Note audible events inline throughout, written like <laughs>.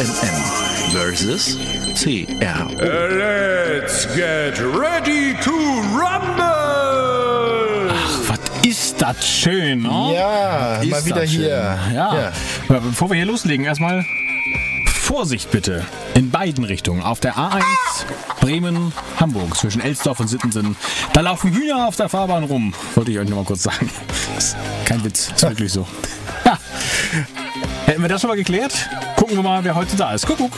CNM versus CR. Let's get ready to rumble! Was ist das schön, ne? Ja, Ist mal wieder hier. Ja. Aber Bevor wir hier loslegen, erstmal Vorsicht bitte. In beiden Richtungen. Auf der A1 Bremen, Hamburg, zwischen Elsdorf und Sittensen. Da laufen Hühner auf der Fahrbahn rum. Wollte ich euch nochmal kurz sagen. Kein Witz, ist wirklich so. Ja. Hätten wir das schon mal geklärt? Gucken wir mal, wer heute da ist. Guck, guck.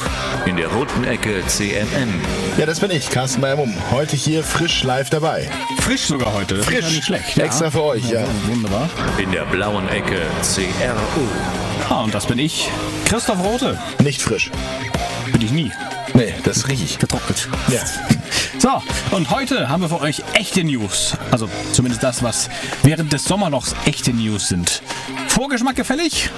In der roten Ecke CNM. Ja, das bin ich, Carsten Meyer-Mumm. Heute hier frisch live dabei. Frisch sogar heute. Das ist ja nicht schlecht. Extra für euch, ja. Wunderbar. In der blauen Ecke CRU. Ah, und das bin ich. Christoph Rote. Nicht frisch. Bin ich nie. Nee, das rieche ich. Getrocknet. Ja. <laughs> So, und heute haben wir für euch echte News. Also zumindest das, was während des Sommerlochs echte News sind. Vorgeschmack gefällig?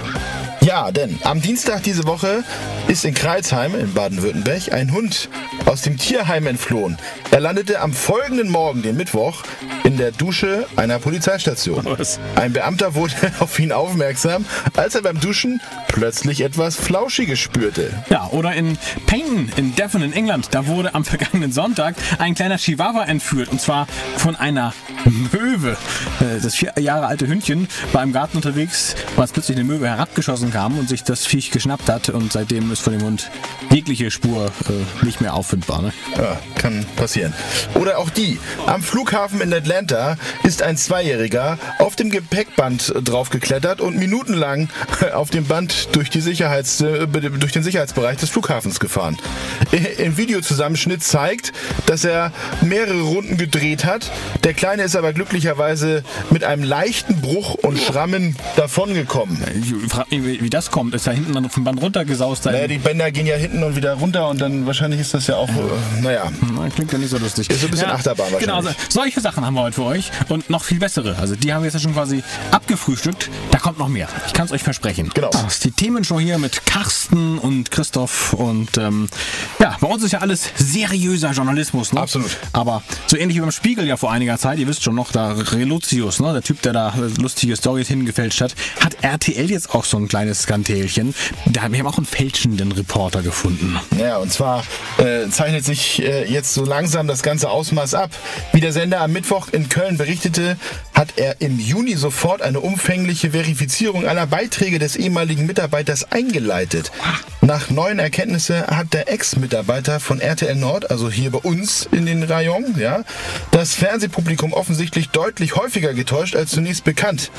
Ja, denn am Dienstag diese Woche ist in Kreilsheim in Baden-Württemberg ein Hund aus dem Tierheim entflohen. Er landete am folgenden Morgen, den Mittwoch, in der Dusche einer Polizeistation. Was? Ein Beamter wurde <laughs> auf ihn aufmerksam, als er beim Duschen plötzlich etwas Flauschiges spürte. Ja, oder in Paignton in Devon in England. Da wurde am vergangenen Sonntag ein kleiner Chihuahua entführt. Und zwar von einer Möwe. Äh, Das vier Jahre alte Hündchen war im Garten unterwegs, als plötzlich eine Möwe herabgeschossen kam und sich das Viech geschnappt hat. Und seitdem ist von dem Hund jegliche Spur äh, nicht mehr auffindbar. Ne? Ja, kann passieren. Oder auch die. Am Flughafen in Atlanta ist ein Zweijähriger auf dem Gepäckband draufgeklettert und minutenlang <laughs> auf dem Band durch, die Sicherheits, äh, durch den Sicherheitsbereich des Flughafens gefahren. Im Videozusammenschnitt zeigt, dass er mehrere Runden gedreht hat. Der Kleine ist aber glücklicherweise mit einem leichten Bruch und Schrammen davongekommen. Ich frage mich, wie- das kommt. Ist da hinten dann vom Band runtergesaust? Naja, die Bänder gehen ja hinten und wieder runter und dann wahrscheinlich ist das ja auch, äh, naja, Na, Klingt ja nicht so lustig. Ist so ein bisschen Achterbahn Genau, wahrscheinlich. solche Sachen haben wir heute für euch und noch viel bessere. Also die haben wir jetzt ja schon quasi abgefrühstückt. Da kommt noch mehr. Ich kann es euch versprechen. Genau. Das ist die Themenshow hier mit Carsten und Christoph und ähm, ja, bei uns ist ja alles seriöser Journalismus. Ne? Absolut. Aber so ähnlich wie beim Spiegel ja vor einiger Zeit, ihr wisst schon noch, da Reluzius, ne, der Typ, der da lustige Stories hingefälscht hat, hat RTL jetzt auch so ein kleines Skandälchen. Da haben wir auch einen fälschenden Reporter gefunden. Ja, und zwar äh, zeichnet sich äh, jetzt so langsam das ganze Ausmaß ab. Wie der Sender am Mittwoch in Köln berichtete, hat er im Juni sofort eine umfängliche Verifizierung aller Beiträge des ehemaligen Mitarbeiters eingeleitet. Nach neuen Erkenntnissen hat der Ex-Mitarbeiter von RTL Nord, also hier bei uns in den Rayon, ja, das Fernsehpublikum offensichtlich deutlich häufiger getäuscht als zunächst bekannt.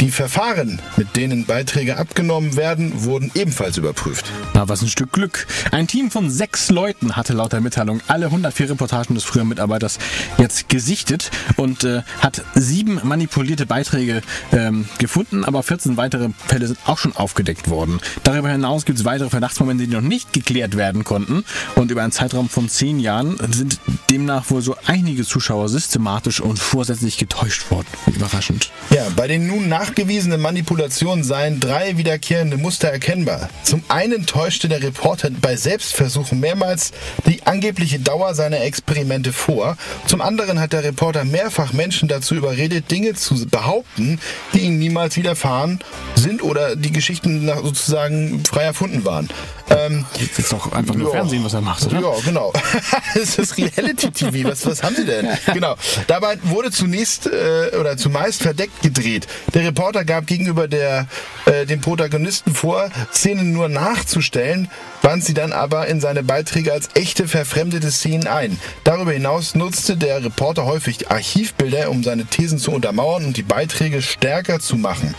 Die Verfahren, mit denen Beiträge abgenommen werden, wurden ebenfalls überprüft. Na, was ein Stück Glück. Ein Team von sechs Leuten hatte laut der Mitteilung alle 104 Reportagen des früheren Mitarbeiters jetzt gesichtet und äh, hat sieben manipulierte Beiträge ähm, gefunden, aber 14 weitere Fälle sind auch schon aufgedeckt worden. Darüber hinaus gibt es weitere Verdachtsmomente, die noch nicht geklärt werden konnten und über einen Zeitraum von zehn Jahren sind demnach wohl so einige Zuschauer systematisch und vorsätzlich getäuscht worden. Überraschend. Ja, bei den nun nachgewiesenen Manipulationen seien drei wiederkehrende Muster erkennbar. Zum einen täuschte der Reporter bei Selbstversuchen mehrmals die angebliche Dauer seiner Experimente vor. Zum anderen hat der Reporter mehrfach Menschen dazu überredet, Dinge zu behaupten, die ihnen niemals widerfahren sind oder die Geschichten sozusagen frei erfunden waren. Ähm, Jetzt ist doch einfach nur Ja. Fernsehen, was er macht, oder? ja, genau. <laughs> das ist Reality-TV. Was, was haben Sie denn? <laughs> Genau. Dabei wurde zunächst äh, oder zumeist verdeckt gedreht. Der Reporter gab gegenüber der, äh, dem Protagonisten vor, Szenen nur nachzustellen, band sie dann aber in seine Beiträge als echte verfremdete Szenen ein. Darüber hinaus nutzte der Reporter häufig Archivbilder, um seine Thesen zu untermauern und die Beiträge stärker zu machen.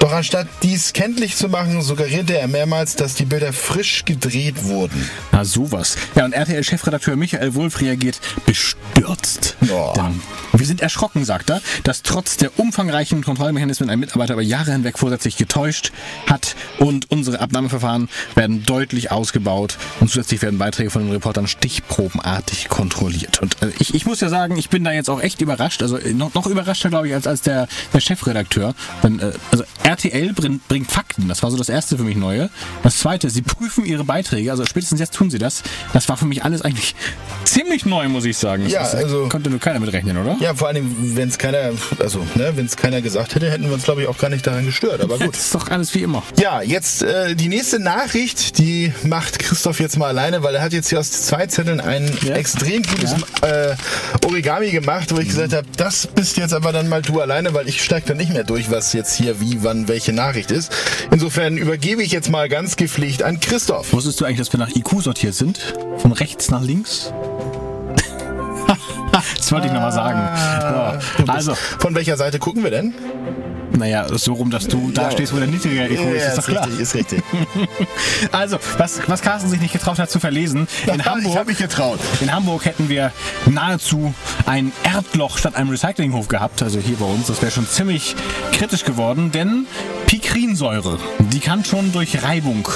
Doch anstatt dies kenntlich zu machen, suggerierte er mehrmals, dass die Bilder frisch gedreht wurden. Na sowas. Ja, und RTL-Chefredakteur Michael Wulff reagiert bestürzt. Oh. Denn wir sind erschrocken, sagt er, dass trotz der umfangreichen Kontrollmechanismen ein Mitarbeiter über Jahre hinweg vorsätzlich getäuscht hat und unsere Abnahmeverfahren werden deutlich ausgebaut und zusätzlich werden Beiträge von den Reportern stichprobenartig kontrolliert. Und äh, ich, ich muss ja sagen, ich bin da jetzt auch echt überrascht, also äh, noch, noch überraschter, glaube ich, als, als der, der Chefredakteur. Denn, äh, also RTL bringt, bringt Fakten, das war so das erste für mich Neue. Das zweite, sie prüfen ihre Beiträge, also spätestens jetzt tun sie das. Das war für mich alles eigentlich ziemlich neu, muss ich sagen. Das Ja, ist, also- konnte nur keiner mit rechnen, oder? Ja, vor allem, wenn es keiner, also, ne, wenn es keiner gesagt hätte, hätten wir uns, glaube ich, auch gar nicht daran gestört. Aber <laughs> gut. Das ist doch alles wie immer. Ja, jetzt äh, die nächste Nachricht, die macht Christoph jetzt mal alleine, weil er hat jetzt hier aus zwei Zetteln ein Ja. extrem gutes äh, Origami gemacht, wo ich gesagt habe, das bist jetzt aber dann mal du alleine, weil ich steige dann nicht mehr durch, was jetzt hier wie, wann, welche Nachricht ist. Insofern übergebe ich jetzt mal ganz gepflegt an Christoph. Wusstest du eigentlich, dass wir nach IQ sortiert sind? Von rechts nach links? <laughs> das wollte ich nochmal sagen. So, also, Von welcher Seite gucken wir denn? Naja, so rum, dass du da stehst, wo der niedrige IQ ist, ist doch klar. richtig, ist richtig. <laughs> Also, was, was Carsten sich nicht getraut hat zu verlesen, in <laughs> ich Hamburg, habe mich getraut. in Hamburg hätten wir nahezu ein Erdloch statt einem Recyclinghof gehabt, also hier bei uns. Das wäre schon ziemlich kritisch geworden, denn Pikrinsäure, die kann schon durch Reibung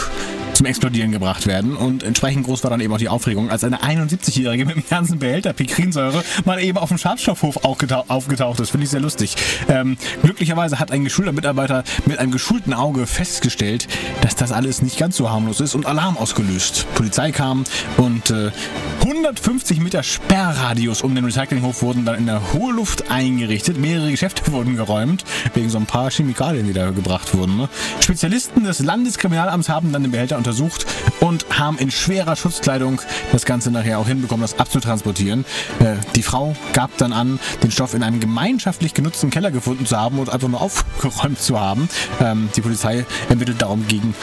zum Explodieren gebracht werden und entsprechend groß war dann eben auch die Aufregung, als eine 71-Jährige mit einem ganzen Behälter Pikrinsäure mal eben auf dem Schafstoffhof aufgetau aufgetaucht ist. Finde ich sehr lustig. Ähm, glücklicherweise hat ein geschulter Mitarbeiter mit einem geschulten Auge festgestellt, dass das alles nicht ganz so harmlos ist und Alarm ausgelöst. Polizei kam und äh, 150 Meter Sperrradius um den Recyclinghof wurden dann in der hohe Luft eingerichtet. Mehrere Geschäfte <laughs> wurden geräumt, wegen so ein paar Chemikalien, die da gebracht wurden. Ne? Spezialisten des Landeskriminalamts haben dann den Behälter untersucht und haben in schwerer Schutzkleidung das Ganze nachher auch hinbekommen, das abzutransportieren. Äh, die Frau gab dann an, den Stoff in einem gemeinschaftlich genutzten Keller gefunden zu haben und einfach nur aufgeräumt zu haben. Ähm, die Polizei ermittelt darum gegen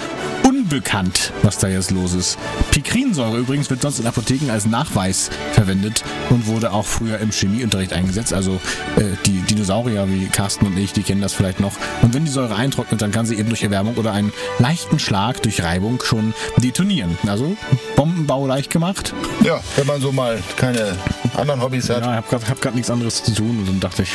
unbekannt, was da jetzt los ist. Pikrinsäure übrigens wird sonst in Apotheken als Nachweis verwendet und wurde auch früher im Chemieunterricht eingesetzt. Also äh, die Dinosaurier wie Carsten und ich, die kennen das vielleicht noch. Und wenn die Säure eintrocknet, dann kann sie eben durch Erwärmung oder einen leichten Schlag durch Reibung schon detonieren. Also Bombenbau leicht gemacht. Ja, wenn man so mal keine anderen Hobbys hat, Ja, ich habe gerade hab grad nichts anderes zu tun und dann dachte ich,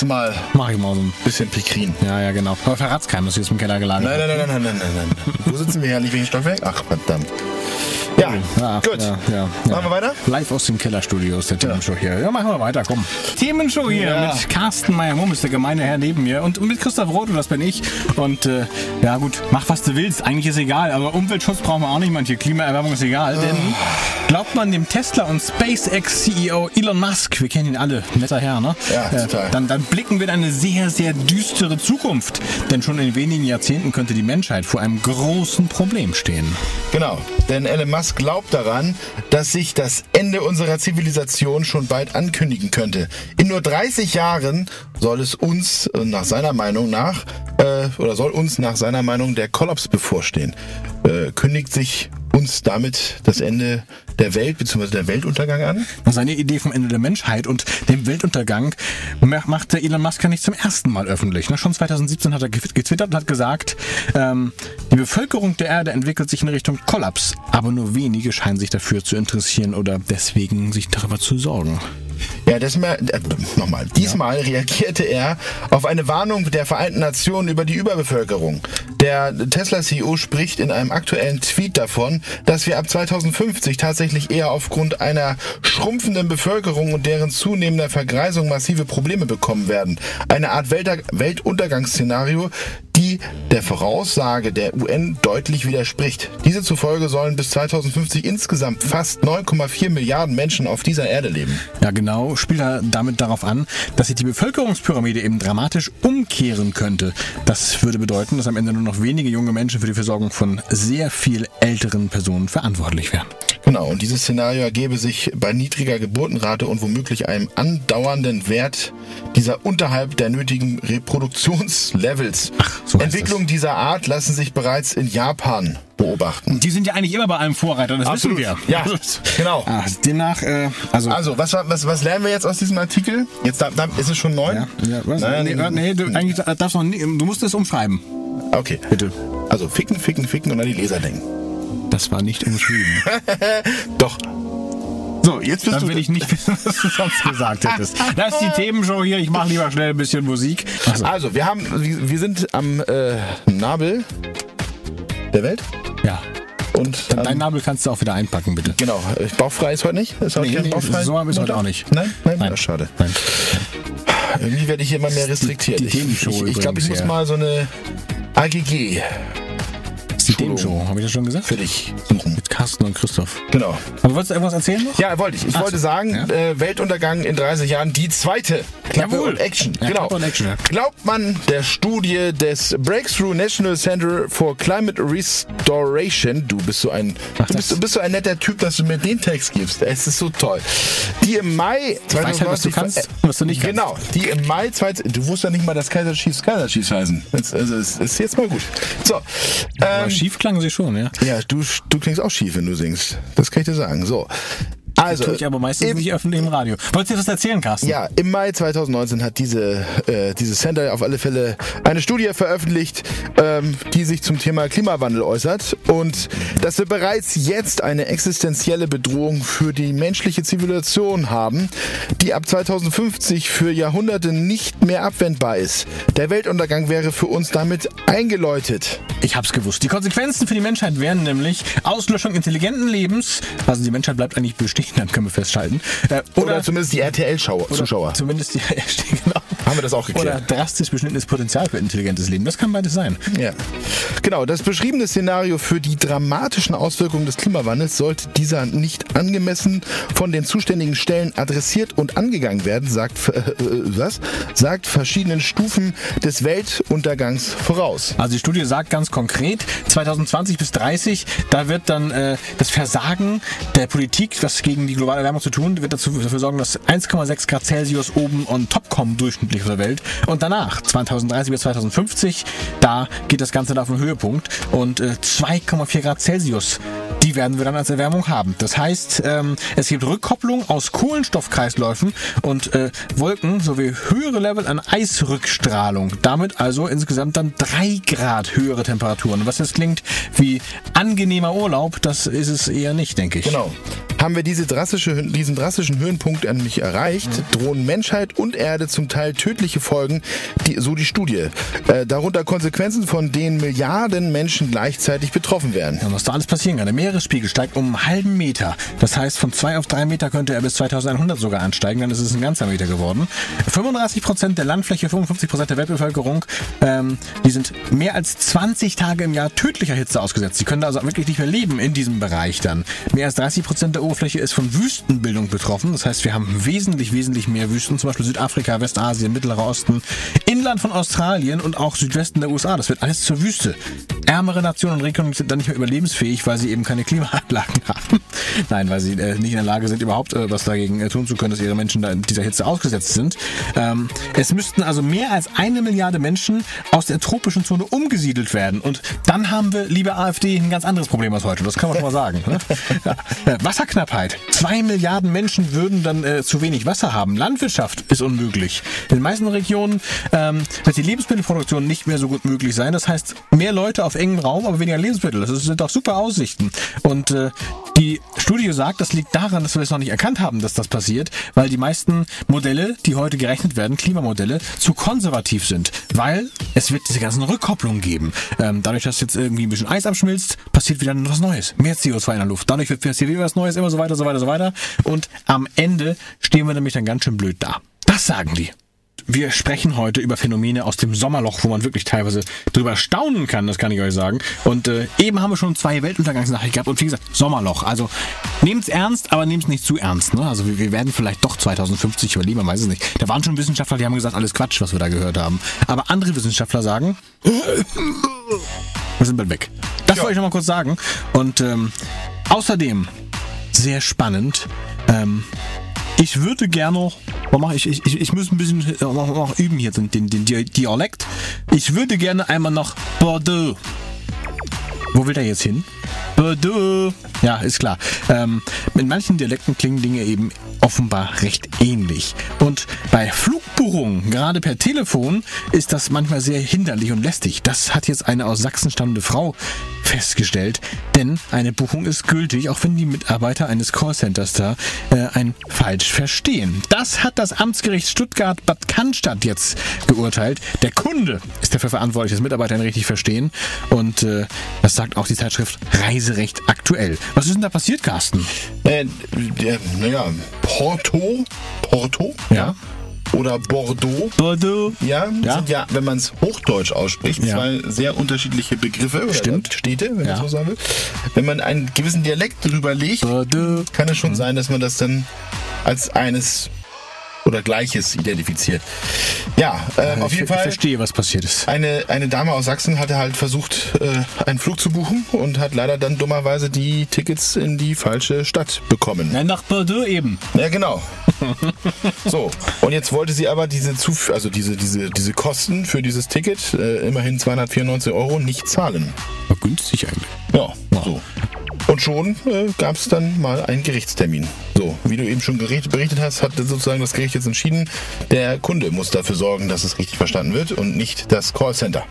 du mal mach ich mal so ein... bisschen Pikrin. Ja, ja, genau. Aber verrat's keinem, dass du jetzt im Keller gelagert Nein, nein, nein, nein, nein, nein, nein, nein. Wo sitzen wir ja nicht wegen Stockwerk? Ach, verdammt. Ja, Ja, gut. Ja, ja. Machen wir weiter? Live aus dem Kellerstudio ist der Themenshow hier. Ja, machen wir weiter, komm. Themenshow hier mit Carsten Meyer-Mumm ist der gemeine Herr neben mir und mit Christoph Roth, und das bin ich. Und äh, ja gut, mach was du willst, eigentlich ist egal, aber Umweltschutz brauchen wir auch nicht, manche Klimaerwärmung ist egal, denn glaubt man dem Tesla und SpaceX-CEO Elon Musk, wir kennen ihn alle, netter Herr, ne? Ja, total. dann, dann blicken wir in eine sehr, sehr düstere Zukunft, denn schon in wenigen Jahrzehnten könnte die Menschheit vor einem großen Problem stehen. Genau, denn Elon Musk glaubt daran, dass sich das Ende unserer Zivilisation schon bald ankündigen könnte. In nur 30 Jahren soll es uns äh, nach seiner Meinung nach, äh, oder soll uns nach seiner Meinung der Kollaps bevorstehen. Äh, kündigt sich uns damit das Ende der Welt bzw. der Weltuntergang an? Seine Idee vom Ende der Menschheit und dem Weltuntergang ma- machte Elon Musk ja nicht zum ersten Mal öffentlich. Schon 2017 hat er ge- getwittert und hat gesagt, ähm, die Bevölkerung der Erde entwickelt sich in Richtung Kollaps, aber nur wenige scheinen sich dafür zu interessieren oder deswegen sich darüber zu sorgen. Ja, diesmal, äh, nochmal. Diesmal reagierte er auf eine Warnung der Vereinten Nationen über die Überbevölkerung. Der Tesla-CEO spricht in einem aktuellen Tweet davon, dass wir ab 2050 tatsächlich eher aufgrund einer schrumpfenden Bevölkerung und deren zunehmender Vergreisung massive Probleme bekommen werden. Eine Art Welter Weltuntergangsszenario, die der Voraussage der UN deutlich widerspricht. Diese zufolge sollen bis 2050 insgesamt fast 9,4 Milliarden Menschen auf dieser Erde leben. Ja, genau, spielt er damit darauf an, dass sich die Bevölkerungspyramide eben dramatisch umkehren könnte. Das würde bedeuten, dass am Ende nur noch wenige junge Menschen für die Versorgung von sehr viel älteren Personen verantwortlich wären. Genau, und dieses Szenario ergebe sich bei niedriger Geburtenrate und womöglich einem andauernden Wert dieser unterhalb der nötigen Reproduktionslevels. so heißt Entwicklungen dieser Art lassen sich bereits in Japan beobachten. Die sind ja eigentlich immer bei einem Vorreiter, das Absolut. wissen wir. Ja, genau. Ah, demnach, äh, also. Also, was, was, was lernen wir jetzt aus diesem Artikel? Jetzt da, da, ist es schon neun? ja, ja, was? Nein, nee, äh, nee, du, eigentlich darfst du noch du musst es umschreiben. Okay. Bitte. Also ficken, ficken, ficken und an die Leser denken. Das war nicht umschrieben. <laughs> Doch. So, jetzt bist Dann du. will ich nicht wissen, was du sonst gesagt hättest. Das ist die <laughs> Themenshow hier, ich mache lieber schnell ein bisschen Musik. Also, Also, wir haben, wir sind am äh, Nabel der Welt ja. und Dein ähm, Nabel kannst du auch wieder einpacken, bitte. genau. Bauchfrei ist heute nicht. Ist heute Nee, bauchfrei. so haben wir es heute auch nicht. Nein, nein, Nein. Ja, schade. Nein. Irgendwie werde ich hier immer mehr restriktiert. die ich Themenshow ich, ich glaube, ich muss ja. mal so eine AGG Das ist die Themenshow, habe ich das schon gesagt? für dich suchen. Carsten und Christoph. Genau. Aber wolltest du irgendwas erzählen noch? Ja, wollte ich. Ich Ach wollte so. sagen, Ja. äh, Weltuntergang in 30 Jahren, die zweite. Klappe Jawohl. und Action. Ja, genau. Und Action, ja. Glaubt man der Studie des Breakthrough National Center for Climate Restoration, du bist so ein, Ach, du bist, das- du bist so ein netter Typ, dass du mir den Text gibst. Es ist so toll. Die im Mai weiß halt, was du 2090 kannst, was du nicht kannst. Genau. Die im Mai 20, du wusstest ja nicht mal, dass Kaiser Chiefs Kaiser Chiefs heißen. Das, also, es ist jetzt mal gut. So. Aber Ähm, schief klang sie schon, ja. ja, du, du klingst auch schief, wenn du singst. Das kann ich dir sagen. So. Also, Tue ich aber meistens im, nicht öffentlich im Radio. Wolltest du das erzählen, Carsten? ja, im Mai 2019 hat diese, äh, dieses Center auf alle Fälle eine Studie veröffentlicht, ähm, die sich zum Thema Klimawandel äußert und dass wir bereits jetzt eine existenzielle Bedrohung für die menschliche Zivilisation haben, die ab 2050 für Jahrhunderte nicht mehr abwendbar ist. Der Weltuntergang wäre für uns damit eingeläutet. Ich hab's gewusst. Die Konsequenzen für die Menschheit wären nämlich Auslöschung intelligenten Lebens, also die Menschheit bleibt eigentlich bestehen, dann können wir festschalten. Äh, Oder, zumindest die RTL-Zuschauer. Zumindest die, <laughs> genau. Haben wir das auch geklärt? Oder drastisch beschnittenes Potenzial für intelligentes Leben. Das kann beides sein. Ja. Genau, das beschriebene Szenario für die dramatischen Auswirkungen des Klimawandels sollte dieser nicht angemessen von den zuständigen Stellen adressiert und angegangen werden, sagt, äh, äh, was? sagt verschiedenen Stufen des Weltuntergangs voraus. Also die Studie sagt ganz konkret, 2020 bis 30, da wird dann äh, das Versagen der Politik, was gegen die globale Erwärmung zu tun, wird dazu, dafür sorgen, dass 1,6 Grad Celsius oben on top kommen, durchschnittlich auf der Welt. Und danach, 2030 bis 2050, da geht das Ganze dann auf den Höhepunkt. Und äh, 2,4 Grad Celsius, die werden wir dann als Erwärmung haben. Das heißt, ähm, es gibt Rückkopplung aus Kohlenstoffkreisläufen und äh, Wolken sowie höhere Level an Eisrückstrahlung. Damit also insgesamt dann drei Grad höhere Temperaturen. Was jetzt klingt wie angenehmer Urlaub, das ist es eher nicht, denke ich. Genau. Haben wir diese drastische, diesen drastischen Höhenpunkt nämlich erreicht, drohen Menschheit und Erde zum Teil tödliche Folgen, die, so die Studie. Äh, darunter Konsequenzen, von denen Milliarden Menschen gleichzeitig betroffen werden. Ja, was da alles passieren kann. Der Meeresspiegel steigt um einen halben Meter. Das heißt, von zwei auf drei Meter könnte er bis 2100 sogar ansteigen. Dann ist es ein ganzer Meter geworden. 35 Prozent der Landfläche, 55 Prozent der Weltbevölkerung, ähm, die sind mehr als 20 Tage im Jahr tödlicher Hitze ausgesetzt. Sie können also wirklich nicht mehr leben in diesem Bereich dann. Mehr als 30 Prozent der Oberfläche ist von Wüstenbildung betroffen. Das heißt, wir haben wesentlich, wesentlich mehr Wüsten. Zum Beispiel Südafrika, Westasien, Mittlerer Osten, Inland von Australien und auch Südwesten der USA. Das wird alles zur Wüste. Ärmere Nationen und Regionen sind dann nicht mehr überlebensfähig, weil sie eben keine Klimaanlagen <laughs> haben. Nein, weil sie äh, nicht in der Lage sind, überhaupt äh, was dagegen äh, tun zu können, dass ihre Menschen da in dieser Hitze ausgesetzt sind. Ähm, es müssten also mehr als eine Milliarde Menschen aus der tropischen Zone umgesiedelt werden. Und dann haben wir, liebe AfD, ein ganz anderes Problem als heute. Das kann man schon mal sagen. Ne? <laughs> Ja. Äh, Wasserknappheit. Zwei Milliarden Menschen würden dann äh, zu wenig Wasser haben. Landwirtschaft ist unmöglich. In den meisten Regionen ähm, wird die Lebensmittelproduktion nicht mehr so gut möglich sein. Das heißt, mehr Leute auf engem Raum, aber weniger Lebensmittel. Das sind doch super Aussichten. Und äh, die Studie sagt, das liegt daran, dass wir es noch nicht erkannt haben, dass das passiert, weil die meisten Modelle, die heute gerechnet werden, Klimamodelle, zu konservativ sind. Weil es wird diese ganzen Rückkopplungen geben. Ähm, dadurch, dass jetzt irgendwie ein bisschen Eis abschmilzt, passiert wieder was Neues. Mehr CO2 in der Luft. Dadurch wird passiert wieder was Neues, immer so weiter, so weiter, so weiter. Und am Ende stehen wir nämlich dann ganz schön blöd da. Das sagen die. Wir sprechen heute über Phänomene aus dem Sommerloch, wo man wirklich teilweise drüber staunen kann, das kann ich euch sagen. Und äh, eben haben wir schon zwei Weltuntergangsnachrichten gehabt und wie gesagt, Sommerloch. Also nehmt's ernst, aber nehmt's nicht zu ernst. Ne? Also wir, wir werden vielleicht doch 2050 überleben, man weiß es nicht. Da waren schon Wissenschaftler, die haben gesagt, alles Quatsch, was wir da gehört haben. Aber andere Wissenschaftler sagen, <laughs> wir sind bald weg. Das wollte ich noch mal kurz sagen. Und ähm, außerdem sehr spannend. Ähm, ich würde gerne, ich, ich, ich, ich muss ein bisschen äh, noch, noch üben hier den, den, den Di- Dialekt. Ich würde gerne einmal nach Bordeaux. Wo will der jetzt hin? Bordeaux. Ja, ist klar. Ähm, in manchen Dialekten klingen Dinge eben offenbar recht ähnlich. Und bei Flugbuchungen, gerade per Telefon, ist das manchmal sehr hinderlich und lästig. Das hat jetzt eine aus Sachsen stammende Frau festgestellt. Denn eine Buchung ist gültig, auch wenn die Mitarbeiter eines Callcenters da äh, ein falsch verstehen. Das hat das Amtsgericht Stuttgart-Bad Cannstatt jetzt geurteilt. Der Kunde ist dafür verantwortlich, dass Mitarbeiter ihn richtig verstehen. Und äh, das sagt auch die Zeitschrift Reiserecht aktuell. Was ist denn da passiert, Carsten? Äh, der, naja, Porto, Porto, Ja. Oder Bordeaux. Bordeaux. Ja, Ja. sind ja, wenn man es Hochdeutsch ausspricht, Ja. zwei sehr unterschiedliche Begriffe oder Stimmt. Städte, wenn Ja. man so sagen will. Wenn man einen gewissen Dialekt drüber legt, Bordeaux. kann es schon sein, dass man das dann als eines oder Gleiches identifiziert. Ja, ähm, auf ich, jeden ich Fall. verstehe, was passiert ist. Eine, eine Dame aus Sachsen hatte halt versucht, äh, einen Flug zu buchen und hat leider dann dummerweise die Tickets in die falsche Stadt bekommen. Nein, nach Bordeaux eben. Ja, genau. <laughs> so, und jetzt wollte sie aber diese, Zuf also diese, diese, diese Kosten für dieses Ticket, äh, immerhin 294 Euro, nicht zahlen. War günstig eigentlich. Ja, so. Und schon äh, gab es dann mal einen Gerichtstermin. So, wie du eben schon berichtet hast, hat sozusagen das Gericht jetzt entschieden, der Kunde muss dafür sorgen, dass es richtig verstanden wird und nicht das Callcenter.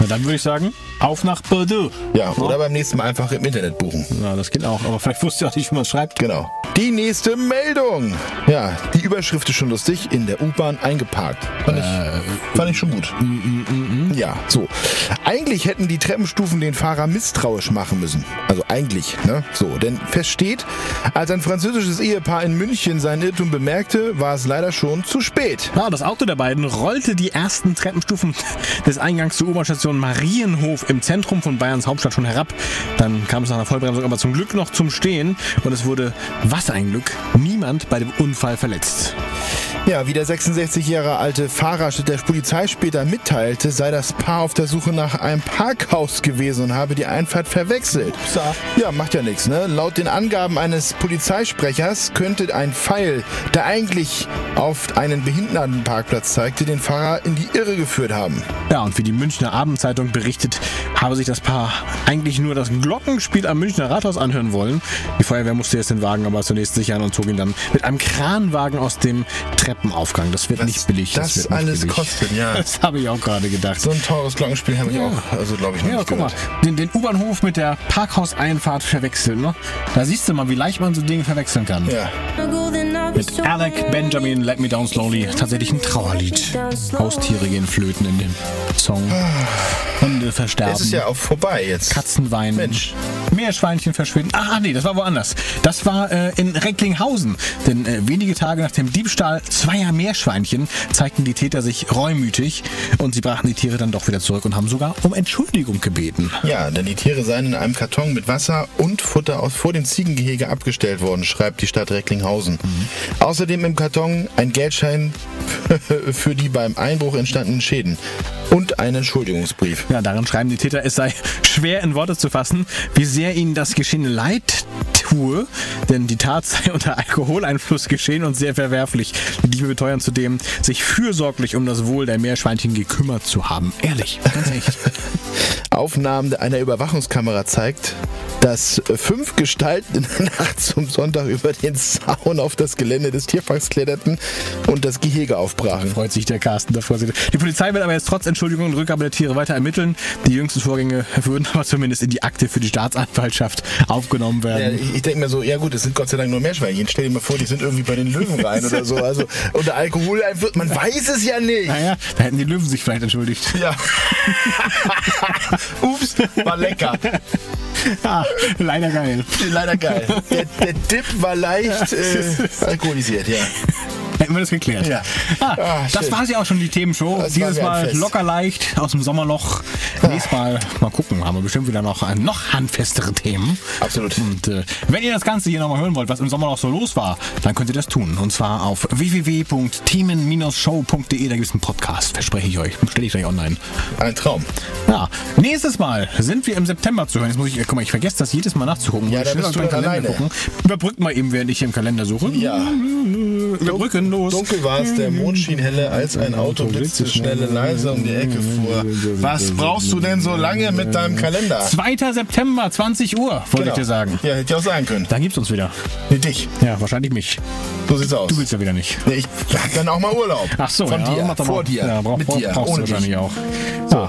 Na, dann würde ich sagen, auf nach Bordeaux. Ja, oder beim nächsten Mal einfach im Internet buchen. Na, das geht auch. Aber vielleicht wusste ich auch nicht, wie man es schreibt. Genau. Die nächste Meldung. Ja, die Überschrift ist schon lustig. In der U-Bahn eingeparkt. Fand ich, fand ich schon gut. Ja, so. Eigentlich hätten die Treppenstufen den Fahrer misstrauisch machen müssen. Also eigentlich, ne? So, denn fest steht, als ein französisches Ehepaar in München seinen Irrtum bemerkte, war es leider schon zu spät. Ja, das Auto der beiden rollte die ersten Treppenstufen <laughs> des Eingangs zur U-Bahn-Station Marienhof im Zentrum von Bayerns Hauptstadt schon herab. Dann kam es nach einer Vollbremsung aber zum Glück noch zum Stehen und es wurde, was ein Glück, niemand bei dem Unfall verletzt. Ja, wie der 66 Jahre alte Fahrer der Polizei später mitteilte, sei das Paar auf der Suche nach einem Parkhaus gewesen und habe die Einfahrt verwechselt. Ja, macht ja nichts, ne? Laut den Angaben eines Polizeisprechers könnte ein Pfeil, der eigentlich auf einen Behindertenparkplatz zeigte, den Fahrer in die Irre geführt haben. Ja, und wie die Münchner Abendzeitung berichtet, habe sich das Paar eigentlich nur das Glockenspiel am Münchner Rathaus anhören wollen. Die Feuerwehr musste jetzt den Wagen aber zunächst sichern und zog ihn dann mit einem Kranwagen aus dem Treppenaufgang. Das wird nicht billig. das wird nicht alles billig. kostet, ja. <laughs> Das habe ich auch gerade gedacht. So ein teures Glockenspiel habe ich Ja. auch, also glaube ich, noch Ja, nicht guck mal, gehört. den, den U-Bahnhof mit der Parkhauseinfahrt verwechseln. Ne? Da siehst du mal, wie leicht man so Dinge verwechseln kann. Ja. Mit Alec Benjamin, Let Me Down Slowly, tatsächlich ein Trauerlied. Haustiere gehen flöten in dem Song. Hunde versterben. Es ist ja auch vorbei jetzt. Katzen weinen. Mensch. Meerschweinchen verschwinden. Ah, nee, das war woanders. Das war äh, in Recklinghausen. Denn äh, wenige Tage nach dem Diebstahl zweier Meerschweinchen zeigten die Täter sich reumütig und sie brachten die Tiere dann doch wieder zurück und haben sogar um Entschuldigung gebeten. Ja, denn die Tiere seien in einem Karton mit Wasser und Futter aus vor dem Ziegengehege abgestellt worden, schreibt die Stadt Recklinghausen. Außerdem im Karton ein Geldschein <laughs> für die beim Einbruch entstandenen Schäden und ein Entschuldigungsbrief. Ja, darin schreiben die Täter, es sei schwer in Worte zu fassen, wie sehr ihnen das Geschehene leid tue, denn die Tat sei unter Alkoholeinfluss geschehen und sehr verwerflich. Die Diebe beteuern zudem, sich fürsorglich um das Wohl der Meerschweinchen gekümmert zu haben. Ehrlich, ganz echt. <laughs> Aufnahmen einer Überwachungskamera zeigt, dass fünf Gestalten in der Nacht zum Sonntag über den Zaun auf das Gelände des Tierparks kletterten und das Gehege aufbrachen. Freut sich der Carsten davor. Die Polizei wird aber jetzt trotz Entschuldigung und Rückgabe der Tiere weiter ermitteln. Die jüngsten Vorgänge <laughs> würden aber zumindest in die Akte für die Staatsanwaltschaft aufgenommen Ja, werden. ich denke mir so, ja gut, es sind Gott sei Dank nur Meerschweinchen. Stell dir mal vor, die sind irgendwie bei den Löwen rein oder so. Also unter Alkohol, man weiß es ja nicht. Naja, da hätten die Löwen sich vielleicht entschuldigt. Ja. <laughs> Ups, war lecker. Ah, leider geil. Leider geil. Der, der Dip war leicht äh, alkoholisiert, ja. <laughs> Hätten wir das geklärt. Ja. Ah, Ah, das war ja auch schon die Themenshow. Das Dieses Mal Fest. locker leicht aus dem Sommerloch. Nächstes Mal mal gucken, haben wir bestimmt wieder noch äh, noch handfestere Themen. Absolut. Und äh, wenn ihr das Ganze hier nochmal hören wollt, was im Sommer noch so los war, dann könnt ihr das tun. Und zwar auf www.themen-show.de. Da gibt es einen Podcast, verspreche ich euch. Stelle ich gleich online. Ein Traum. Ja, nächstes Mal sind wir im September zu hören. Jetzt muss ich, äh, guck mal, ich vergesse das jedes Mal nachzugucken. Ja, Muss ich da schnell bist du dann Kalender alleine. gucken. Überbrückt mal eben, während ich hier im Kalender suche. Ja. Überbrücken los. Dunkel war es, der Mond schien helle, als ein Auto blitzte schnelle leise um die Ecke fuhr. Was brauchst du denn so lange mit deinem Kalender? 2. September, 20 Uhr, wollte Genau. ich dir sagen. Ja, hätte ich auch sagen können. Da gibt's uns wieder. Für dich. Ja, wahrscheinlich mich. So sieht's aus. Du willst ja wieder nicht. Nee, ich hab dann auch mal Urlaub. Ach so, Von ja, dir, vor dir, Ja, brauch, mit brauch, dir, brauchst ohne du wahrscheinlich dich. auch. So.